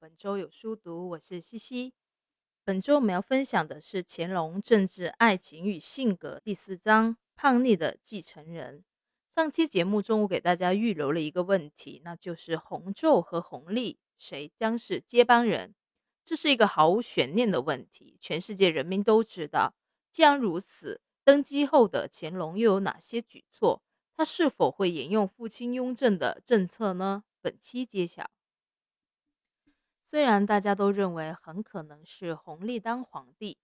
本周有书读，我是西西。本周我们要分享的是乾隆政治、爱情与性格第四章“叛逆的继承人”。上期节目中，我给大家预留了一个问题，那就是弘昼和弘历谁将是接班人？这是一个毫无悬念的问题，全世界人民都知道。既然如此，登基后的乾隆又有哪些举措？他是否会沿用父亲雍正的政策呢？本期揭晓。虽然大家都认为很可能是弘历当皇帝，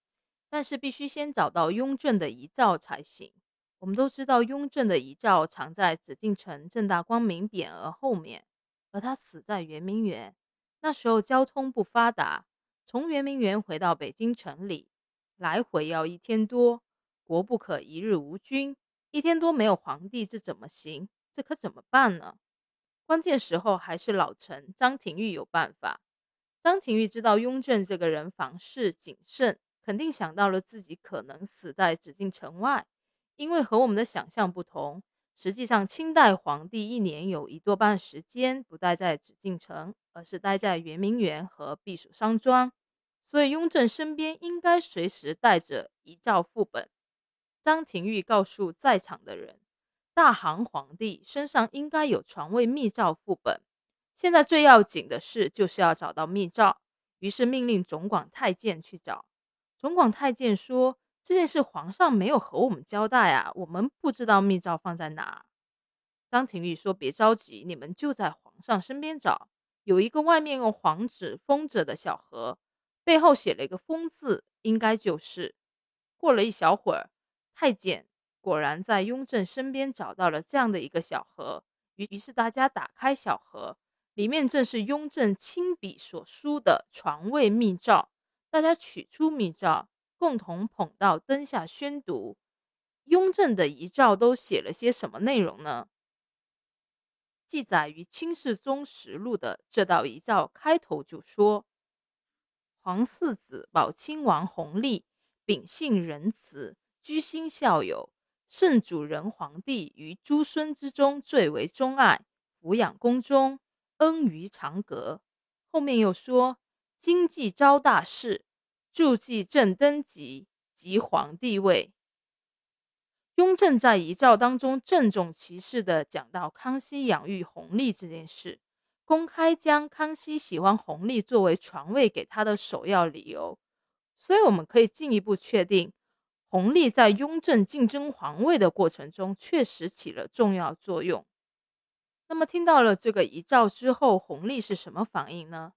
但是必须先找到雍正的遗诏才行。我们都知道，雍正的遗诏藏在紫禁城正大光明匾额后面，而他死在圆明园。那时候交通不发达，从圆明园回到北京城里，来回要一天多。国不可一日无君，一天多没有皇帝，这怎么行？这可怎么办呢？关键时候还是老臣张廷玉有办法。张廷玉知道雍正这个人防事谨慎，肯定想到了自己可能死在紫禁城外。因为和我们的想象不同，实际上清代皇帝一年有一多半时间不待在紫禁城，而是待在圆明园和避暑山庄，所以雍正身边应该随时带着遗诏副本。张廷玉告诉在场的人，大行皇帝身上应该有传位密诏副本。现在最要紧的事就是要找到密诏，于是命令总管太监去找。总管太监说：“这件事皇上没有和我们交代啊，我们不知道密诏放在哪。”张廷玉说：“别着急，你们就在皇上身边找，有一个外面用黄纸封着的小盒，背后写了一个‘封’字，应该就是。”过了一小会儿，太监果然在雍正身边找到了这样的一个小盒，于于是大家打开小盒。里面正是雍正亲笔所书的传位密诏，大家取出密诏，共同捧到灯下宣读。雍正的遗诏都写了些什么内容呢？记载于《清世宗实录》的这道遗诏开头就说：“皇四子保亲王弘历，秉性仁慈，居心孝友，圣主仁皇帝于诸孙之中最为钟爱，抚养宫中。”恩于长阁，后面又说：“今既招大事，助祭正登基即皇帝位。”雍正在遗诏当中郑重其事的讲到康熙养育弘历这件事，公开将康熙喜欢弘历作为传位给他的首要理由。所以，我们可以进一步确定，弘历在雍正竞争皇位的过程中确实起了重要作用。那么听到了这个遗诏之后，弘历是什么反应呢？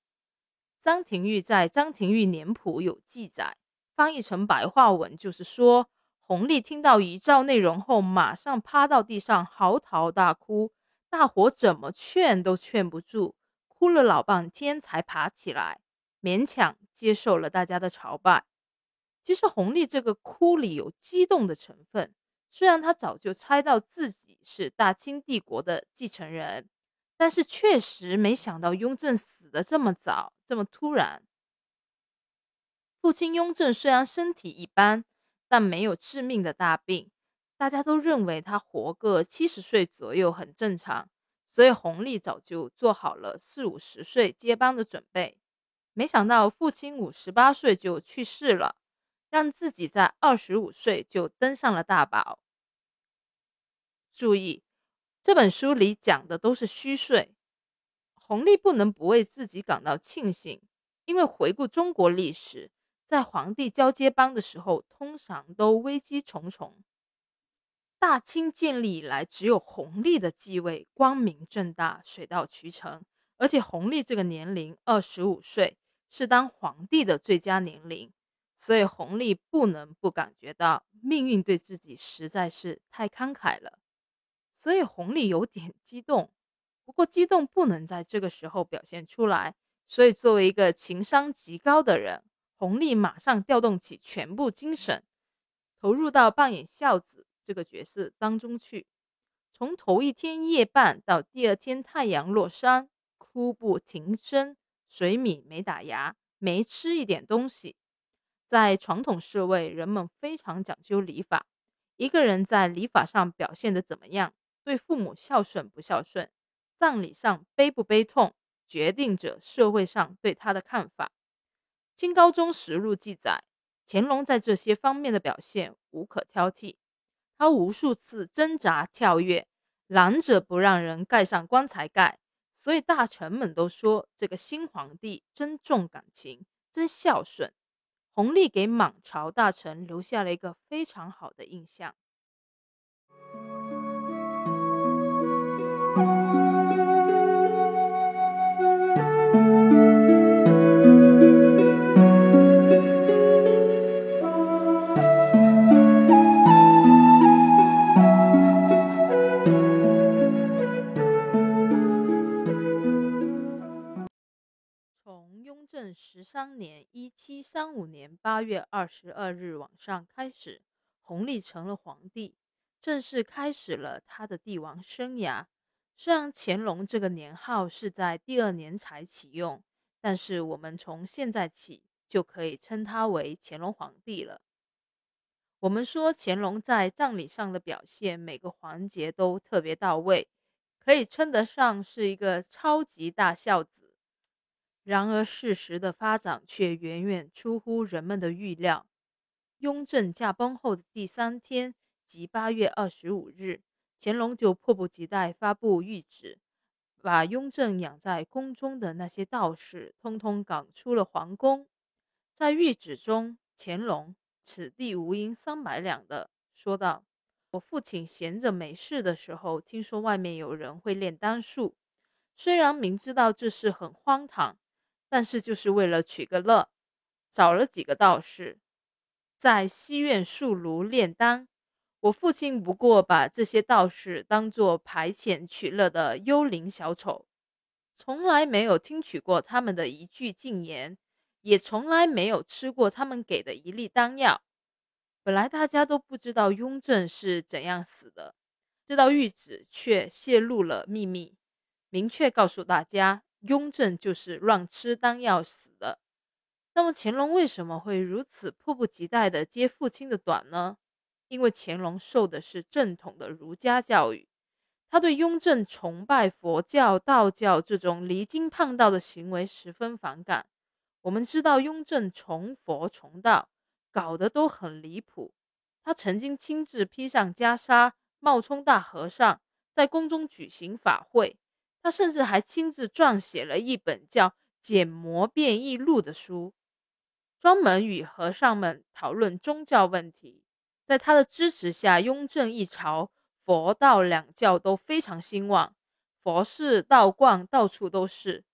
张廷玉在《张廷玉年谱》有记载，翻译成白话文就是说，弘历听到遗诏内容后，马上趴到地上嚎啕大哭，大伙怎么劝都劝不住，哭了老半天才爬起来，勉强接受了大家的朝拜。其实弘历这个哭里有激动的成分。虽然他早就猜到自己是大清帝国的继承人，但是确实没想到雍正死的这么早，这么突然。父亲雍正虽然身体一般，但没有致命的大病，大家都认为他活个七十岁左右很正常，所以弘历早就做好了四五十岁接班的准备。没想到父亲五十八岁就去世了。让自己在二十五岁就登上了大宝。注意，这本书里讲的都是虚岁。弘历不能不为自己感到庆幸，因为回顾中国历史，在皇帝交接班的时候，通常都危机重重。大清建立以来，只有弘历的继位光明正大、水到渠成，而且弘历这个年龄二十五岁，是当皇帝的最佳年龄。所以弘历不能不感觉到命运对自己实在是太慷慨了，所以弘历有点激动。不过激动不能在这个时候表现出来，所以作为一个情商极高的人，弘历马上调动起全部精神，投入到扮演孝子这个角色当中去。从头一天夜半到第二天太阳落山，哭不停声，水米没打牙，没吃一点东西。在传统社会，人们非常讲究礼法。一个人在礼法上表现的怎么样，对父母孝顺不孝顺，葬礼上悲不悲痛，决定着社会上对他的看法。《清高宗实录》记载，乾隆在这些方面的表现无可挑剔。他无数次挣扎跳跃，拦着不让人盖上棺材盖。所以大臣们都说，这个新皇帝真重感情，真孝顺。弘历给满朝大臣留下了一个非常好的印象。十三年（一七三五年）八月二十二日晚上开始，弘历成了皇帝，正式开始了他的帝王生涯。虽然乾隆这个年号是在第二年才启用，但是我们从现在起就可以称他为乾隆皇帝了。我们说乾隆在葬礼上的表现，每个环节都特别到位，可以称得上是一个超级大孝子。然而，事实的发展却远远出乎人们的预料。雍正驾崩后的第三天，即八月二十五日，乾隆就迫不及待发布谕旨，把雍正养在宫中的那些道士通通赶出了皇宫。在谕旨中，乾隆“此地无银三百两”的说道：“我父亲闲着没事的时候，听说外面有人会炼丹术，虽然明知道这事很荒唐。”但是就是为了取个乐，找了几个道士，在西院树庐炼丹。我父亲不过把这些道士当作排遣取乐的幽灵小丑，从来没有听取过他们的一句禁言，也从来没有吃过他们给的一粒丹药。本来大家都不知道雍正是怎样死的，这道谕旨却泄露了秘密，明确告诉大家。雍正就是乱吃丹药死的。那么乾隆为什么会如此迫不及待地接父亲的短呢？因为乾隆受的是正统的儒家教育，他对雍正崇拜佛教、道教这种离经叛道的行为十分反感。我们知道雍正崇佛崇道，搞得都很离谱。他曾经亲自披上袈裟，冒充大和尚，在宫中举行法会。他甚至还亲自撰写了一本叫《简魔变异录》的书，专门与和尚们讨论宗教问题。在他的支持下，雍正一朝佛道两教都非常兴旺，佛寺道观到处都是。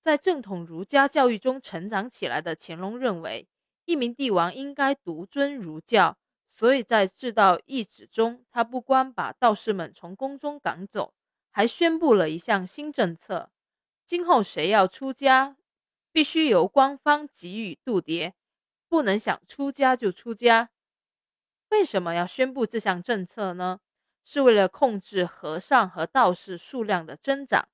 在正统儒家教育中成长起来的乾隆认为，一名帝王应该独尊儒教，所以在制道懿旨中，他不光把道士们从宫中赶走。还宣布了一项新政策：今后谁要出家，必须由官方给予度牒，不能想出家就出家。为什么要宣布这项政策呢？是为了控制和尚和道士数量的增长。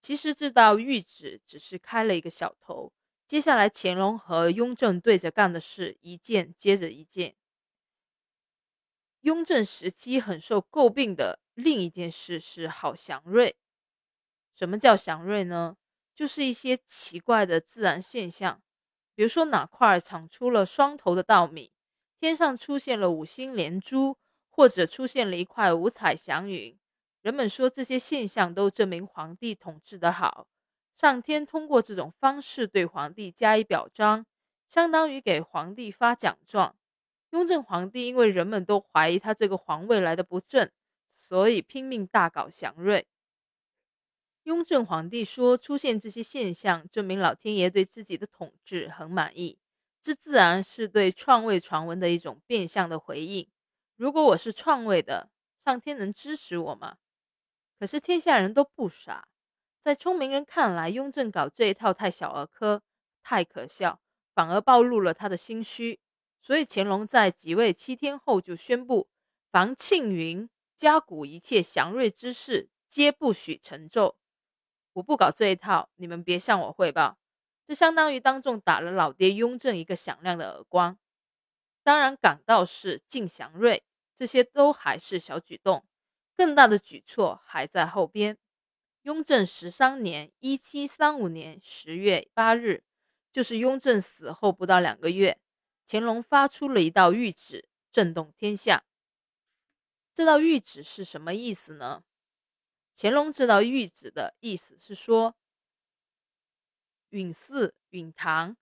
其实这道谕旨只是开了一个小头，接下来乾隆和雍正对着干的事一件接着一件。雍正时期很受诟病的。另一件事是好祥瑞。什么叫祥瑞呢？就是一些奇怪的自然现象，比如说哪块长出了双头的稻米，天上出现了五星连珠，或者出现了一块五彩祥云。人们说这些现象都证明皇帝统治的好，上天通过这种方式对皇帝加以表彰，相当于给皇帝发奖状。雍正皇帝因为人们都怀疑他这个皇位来的不正。所以拼命大搞祥瑞。雍正皇帝说，出现这些现象，证明老天爷对自己的统治很满意，这自然是对篡位传闻的一种变相的回应。如果我是篡位的，上天能支持我吗？可是天下人都不傻，在聪明人看来，雍正搞这一套太小儿科，太可笑，反而暴露了他的心虚。所以乾隆在即位七天后就宣布，凡庆云。家谷一切祥瑞之事，皆不许成奏。我不搞这一套，你们别向我汇报。这相当于当众打了老爹雍正一个响亮的耳光。当然，赶道士敬祥瑞，这些都还是小举动，更大的举措还在后边。雍正十三年（一七三五年）十月八日，就是雍正死后不到两个月，乾隆发出了一道谕旨，震动天下。这道谕旨是什么意思呢？乾隆这道谕旨的意思是说，允嗣、允堂，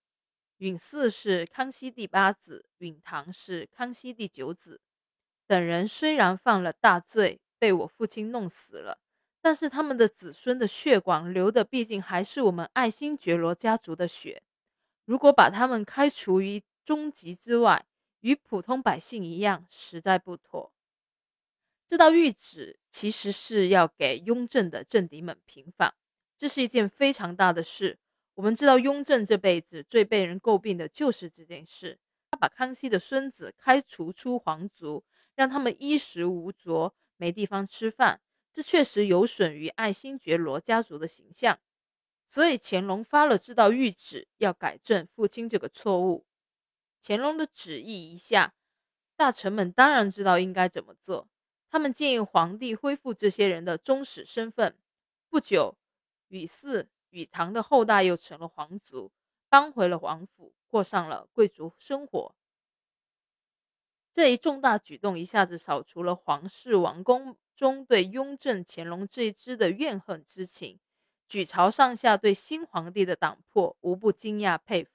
允嗣是康熙第八子，允堂是康熙第九子，等人虽然犯了大罪，被我父亲弄死了，但是他们的子孙的血管流的毕竟还是我们爱新觉罗家族的血，如果把他们开除于宗籍之外，与普通百姓一样，实在不妥。这道谕旨其实是要给雍正的政敌们平反，这是一件非常大的事。我们知道，雍正这辈子最被人诟病的就是这件事。他把康熙的孙子开除出皇族，让他们衣食无着，没地方吃饭，这确实有损于爱新觉罗家族的形象。所以乾隆发了这道谕旨，要改正父亲这个错误。乾隆的旨意一下，大臣们当然知道应该怎么做。他们建议皇帝恢复这些人的宗室身份。不久，禹嗣、禹堂的后代又成了皇族，搬回了王府，过上了贵族生活。这一重大举动一下子扫除了皇室王宫中对雍正、乾隆这一支的怨恨之情，举朝上下对新皇帝的党魄无不惊讶佩服。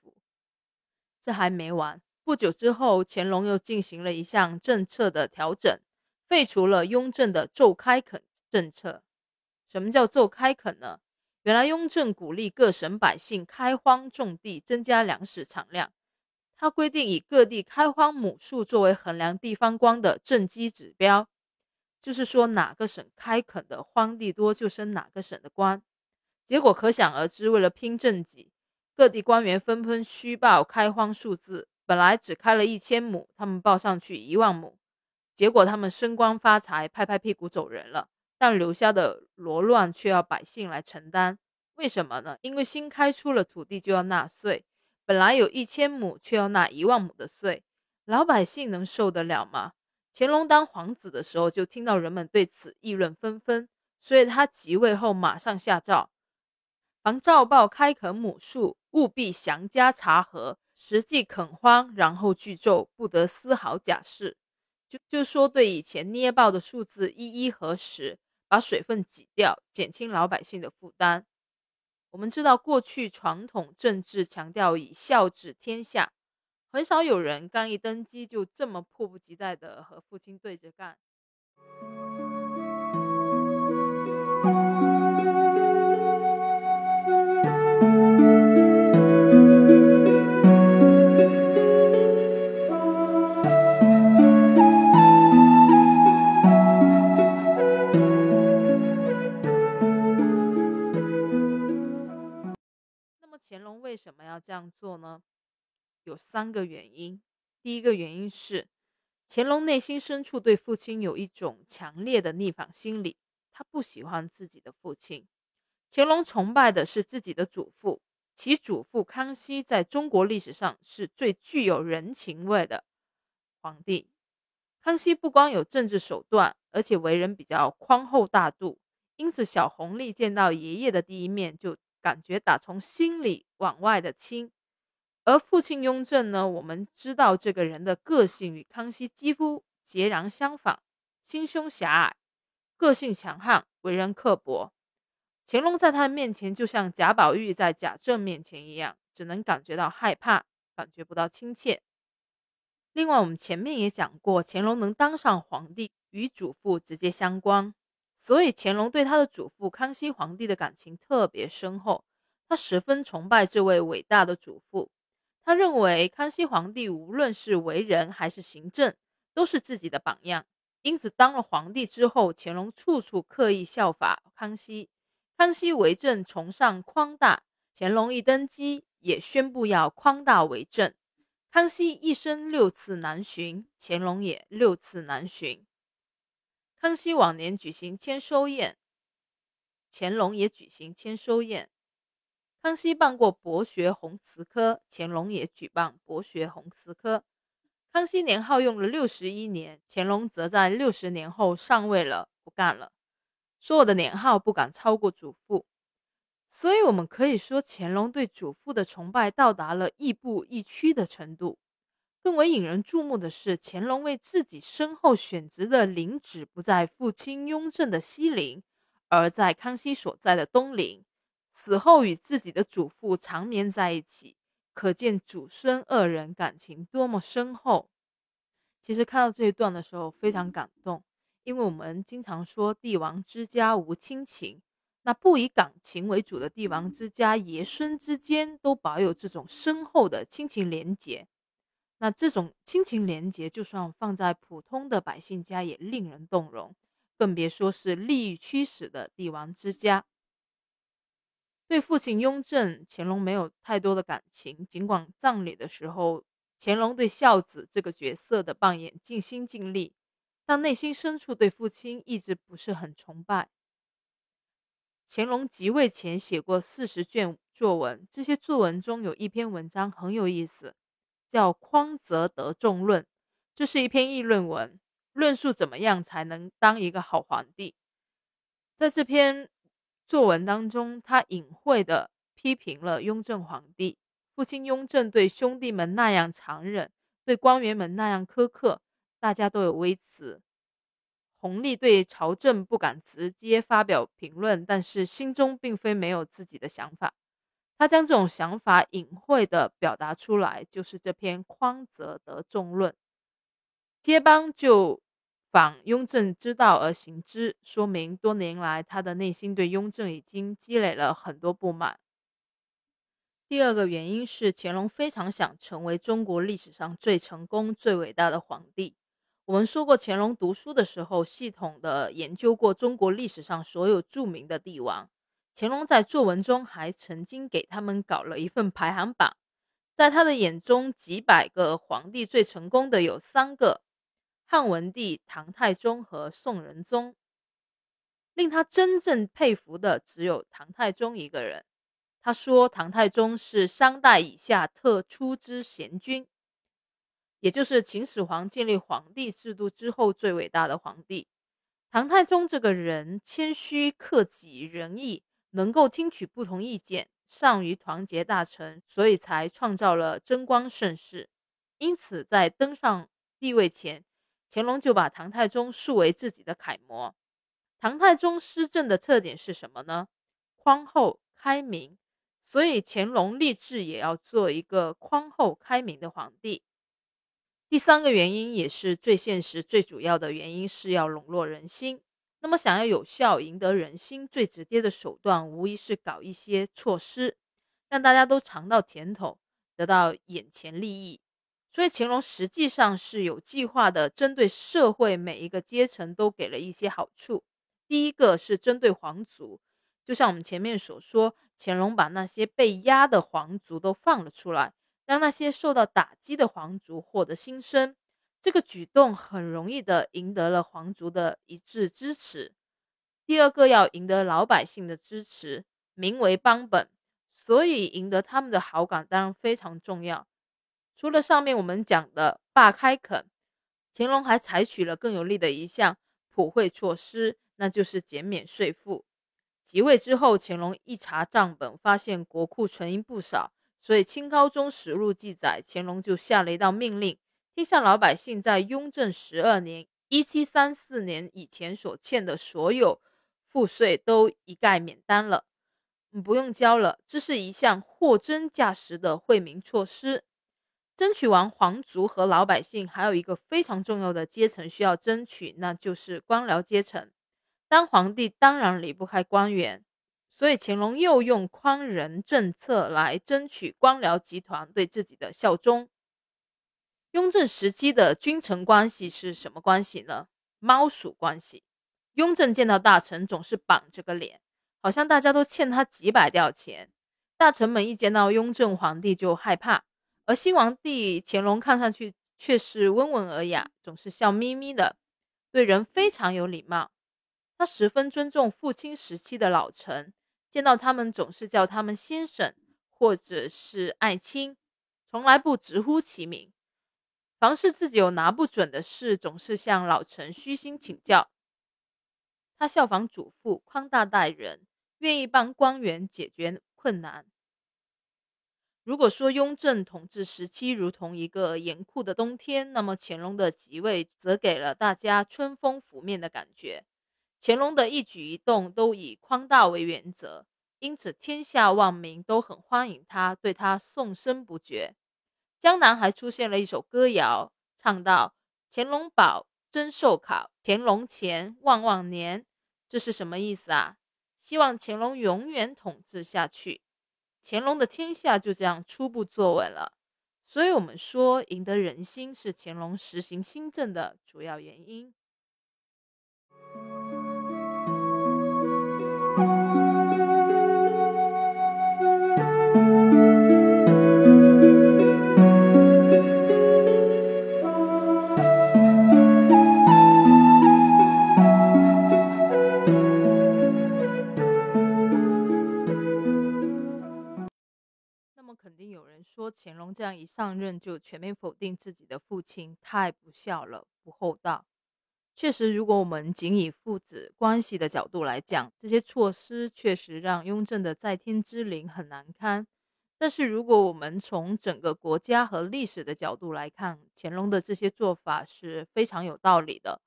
这还没完，不久之后，乾隆又进行了一项政策的调整。废除了雍正的奏开垦政策。什么叫奏开垦呢？原来雍正鼓励各省百姓开荒种地，增加粮食产量。他规定以各地开荒亩数作为衡量地方官的政绩指标，就是说哪个省开垦的荒地多，就升哪个省的官。结果可想而知，为了拼政绩，各地官员纷纷虚报开荒数字，本来只开了一千亩，他们报上去一万亩。结果他们升官发财，拍拍屁股走人了，但留下的罗乱却要百姓来承担。为什么呢？因为新开出了土地就要纳税，本来有一千亩，却要纳一万亩的税，老百姓能受得了吗？乾隆当皇子的时候，就听到人们对此议论纷纷，所以他即位后马上下诏，凡诏报开垦亩数，务必详加查核，实际垦荒，然后具奏，不得丝毫假释。就就说对以前捏爆的数字一一核实，把水分挤掉，减轻老百姓的负担。我们知道过去传统政治强调以孝治天下，很少有人刚一登基就这么迫不及待的和父亲对着干。为什么要这样做呢？有三个原因。第一个原因是，乾隆内心深处对父亲有一种强烈的逆反心理，他不喜欢自己的父亲。乾隆崇拜的是自己的祖父，其祖父康熙在中国历史上是最具有人情味的皇帝。康熙不光有政治手段，而且为人比较宽厚大度，因此小弘历见到爷爷的第一面就。感觉打从心里往外的亲，而父亲雍正呢？我们知道这个人的个性与康熙几乎截然相反，心胸狭隘，个性强悍，为人刻薄。乾隆在他的面前就像贾宝玉在贾政面前一样，只能感觉到害怕，感觉不到亲切。另外，我们前面也讲过，乾隆能当上皇帝与祖父直接相关。所以乾隆对他的祖父康熙皇帝的感情特别深厚，他十分崇拜这位伟大的祖父。他认为康熙皇帝无论是为人还是行政，都是自己的榜样。因此，当了皇帝之后，乾隆处处刻意效法康熙。康熙为政崇尚宽大，乾隆一登基也宣布要宽大为政。康熙一生六次南巡，乾隆也六次南巡。康熙往年举行签收宴，乾隆也举行签收宴。康熙办过博学红词科，乾隆也举办博学红词科。康熙年号用了六十一年，乾隆则在六十年后上位了，不干了。说我的年号不敢超过祖父。所以，我们可以说，乾隆对祖父的崇拜到达了亦步亦趋的程度。更为引人注目的是，乾隆为自己身后选择的陵址不在父亲雍正的西陵，而在康熙所在的东陵。死后与自己的祖父长眠在一起，可见祖孙二人感情多么深厚。其实看到这一段的时候，非常感动，因为我们经常说帝王之家无亲情。那不以感情为主的帝王之家，爷孙之间都保有这种深厚的亲情连结。那这种亲情连结，就算放在普通的百姓家，也令人动容，更别说是利益驱使的帝王之家。对父亲雍正，乾隆没有太多的感情。尽管葬礼的时候，乾隆对孝子这个角色的扮演尽心尽力，但内心深处对父亲一直不是很崇拜。乾隆即位前写过四十卷作文，这些作文中有一篇文章很有意思，叫《匡泽德众论》，这是一篇议论文，论述怎么样才能当一个好皇帝。在这篇作文当中，他隐晦的批评了雍正皇帝，父亲雍正对兄弟们那样残忍，对官员们那样苛刻，大家都有微词。弘历对朝政不敢直接发表评论，但是心中并非没有自己的想法。他将这种想法隐晦的表达出来，就是这篇《匡泽德众论》。接邦就仿雍正之道而行之，说明多年来他的内心对雍正已经积累了很多不满。第二个原因是乾隆非常想成为中国历史上最成功、最伟大的皇帝。我们说过，乾隆读书的时候，系统的研究过中国历史上所有著名的帝王。乾隆在作文中还曾经给他们搞了一份排行榜，在他的眼中，几百个皇帝最成功的有三个：汉文帝、唐太宗和宋仁宗。令他真正佩服的只有唐太宗一个人。他说，唐太宗是商代以下特出之贤君。也就是秦始皇建立皇帝制度之后最伟大的皇帝，唐太宗这个人谦虚克己仁义，能够听取不同意见，善于团结大臣，所以才创造了贞观盛世。因此，在登上帝位前，乾隆就把唐太宗树为自己的楷模。唐太宗施政的特点是什么呢？宽厚开明，所以乾隆立志也要做一个宽厚开明的皇帝。第三个原因也是最现实、最主要的原因，是要笼络人心。那么，想要有效赢得人心，最直接的手段无疑是搞一些措施，让大家都尝到甜头，得到眼前利益。所以，乾隆实际上是有计划的，针对社会每一个阶层都给了一些好处。第一个是针对皇族，就像我们前面所说，乾隆把那些被压的皇族都放了出来。让那些受到打击的皇族获得新生，这个举动很容易的赢得了皇族的一致支持。第二个要赢得老百姓的支持，名为邦本，所以赢得他们的好感当然非常重要。除了上面我们讲的罢开垦，乾隆还采取了更有力的一项普惠措施，那就是减免税赋。即位之后，乾隆一查账本，发现国库存银不少。所以，清高宗实录记载，乾隆就下了一道命令，天下老百姓在雍正十二年（一七三四年）以前所欠的所有赋税都一概免单了，不用交了。这是一项货真价实的惠民措施。争取完皇族和老百姓，还有一个非常重要的阶层需要争取，那就是官僚阶层。当皇帝当然离不开官员。所以乾隆又用宽仁政策来争取官僚集团对自己的效忠。雍正时期的君臣关系是什么关系呢？猫鼠关系。雍正见到大臣总是板着个脸，好像大家都欠他几百吊钱。大臣们一见到雍正皇帝就害怕，而新皇帝乾隆看上去却是温文尔雅，总是笑眯眯的，对人非常有礼貌。他十分尊重父亲时期的老臣。见到他们总是叫他们先生或者是爱卿，从来不直呼其名。凡是自己有拿不准的事，总是向老臣虚心请教。他效仿祖父，宽大待人，愿意帮官员解决困难。如果说雍正统治时期如同一个严酷的冬天，那么乾隆的即位则给了大家春风拂面的感觉。乾隆的一举一动都以宽大为原则，因此天下万民都很欢迎他，对他颂声不绝。江南还出现了一首歌谣，唱道：“乾隆宝，真寿考，乾隆前，万万年。”这是什么意思啊？希望乾隆永远统治下去，乾隆的天下就这样初步坐稳了。所以，我们说赢得人心是乾隆实行新政的主要原因。肯定有人说，乾隆这样一上任就全面否定自己的父亲，太不孝了，不厚道。确实，如果我们仅以父子关系的角度来讲，这些措施确实让雍正的在天之灵很难堪。但是，如果我们从整个国家和历史的角度来看，乾隆的这些做法是非常有道理的。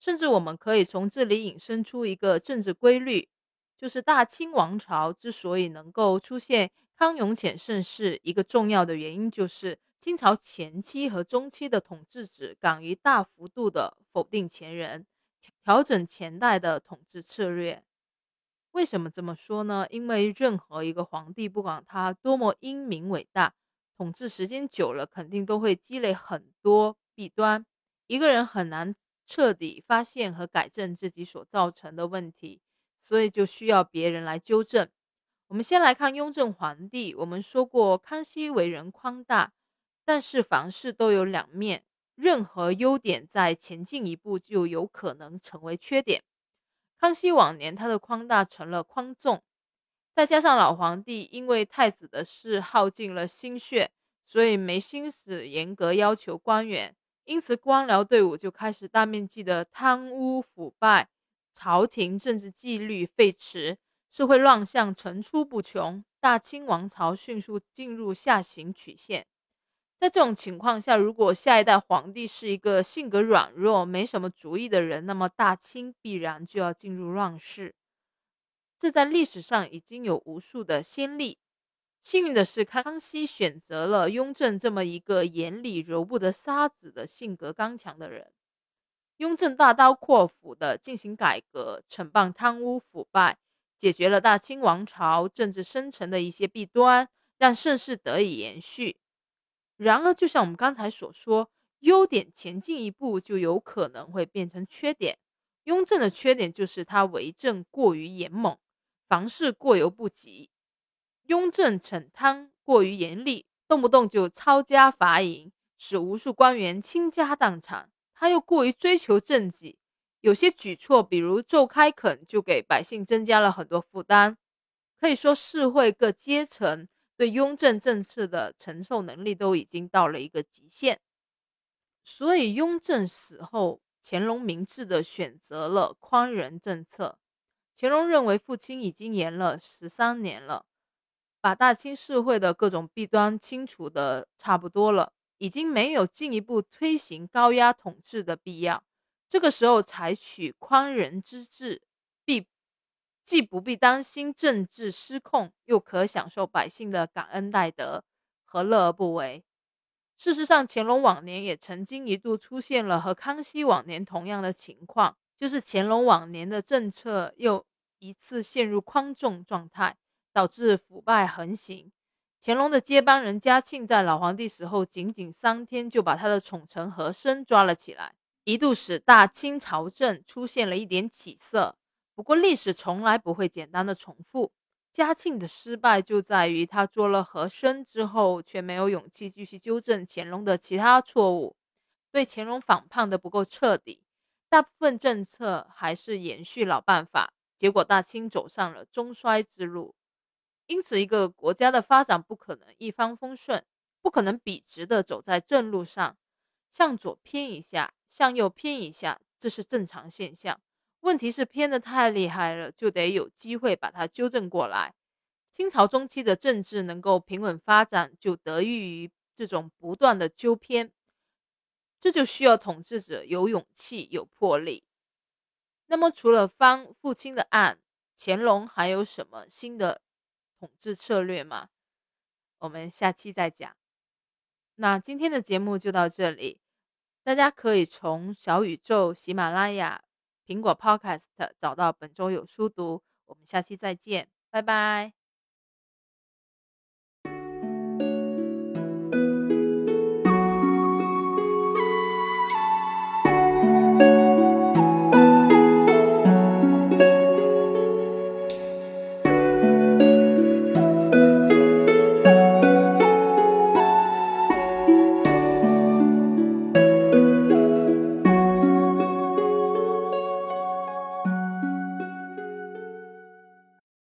甚至我们可以从这里引申出一个政治规律，就是大清王朝之所以能够出现康雍乾盛世，一个重要的原因就是。清朝前期和中期的统治者敢于大幅度的否定前人，调整前代的统治策略。为什么这么说呢？因为任何一个皇帝，不管他多么英明伟大，统治时间久了，肯定都会积累很多弊端。一个人很难彻底发现和改正自己所造成的问题，所以就需要别人来纠正。我们先来看雍正皇帝。我们说过，康熙为人宽大。但是凡事都有两面，任何优点在前进一步就有可能成为缺点。康熙往年他的宽大成了宽纵，再加上老皇帝因为太子的事耗尽了心血，所以没心思严格要求官员，因此官僚队伍就开始大面积的贪污腐败，朝廷政治纪律废弛，社会乱象层出不穷，大清王朝迅速进入下行曲线。在这种情况下，如果下一代皇帝是一个性格软弱、没什么主意的人，那么大清必然就要进入乱世。这在历史上已经有无数的先例。幸运的是，康熙选择了雍正这么一个眼里揉不得沙子的性格刚强的人。雍正大刀阔斧地进行改革，惩办贪污腐败，解决了大清王朝政治深层的一些弊端，让盛世得以延续。然而，就像我们刚才所说，优点前进一步就有可能会变成缺点。雍正的缺点就是他为政过于严猛，凡事过犹不及。雍正惩贪过于严厉，动不动就抄家罚银，使无数官员倾家荡产。他又过于追求政绩，有些举措，比如奏开垦，就给百姓增加了很多负担。可以说，社会各阶层。对雍正政策的承受能力都已经到了一个极限，所以雍正死后，乾隆明智的选择了宽仁政策。乾隆认为父亲已经延了十三年了，把大清社会的各种弊端清除的差不多了，已经没有进一步推行高压统治的必要。这个时候采取宽仁之治，必。既不必担心政治失控，又可享受百姓的感恩戴德，何乐而不为？事实上，乾隆往年也曾经一度出现了和康熙往年同样的情况，就是乾隆往年的政策又一次陷入宽重状态，导致腐败横行。乾隆的接班人嘉庆在老皇帝死后仅仅三天，就把他的宠臣和珅抓了起来，一度使大清朝政出现了一点起色。不过，历史从来不会简单的重复。嘉庆的失败就在于他做了和珅之后，却没有勇气继续纠正乾隆的其他错误，对乾隆反叛的不够彻底。大部分政策还是延续老办法，结果大清走上了中衰之路。因此，一个国家的发展不可能一帆风顺，不可能笔直的走在正路上，向左偏一下，向右偏一下，这是正常现象。问题是偏的太厉害了，就得有机会把它纠正过来。清朝中期的政治能够平稳发展，就得益于这种不断的纠偏，这就需要统治者有勇气、有魄力。那么，除了方父亲的案，乾隆还有什么新的统治策略吗？我们下期再讲。那今天的节目就到这里，大家可以从小宇宙、喜马拉雅、苹果 Podcast 找到本周有书读。我们下期再见，拜拜。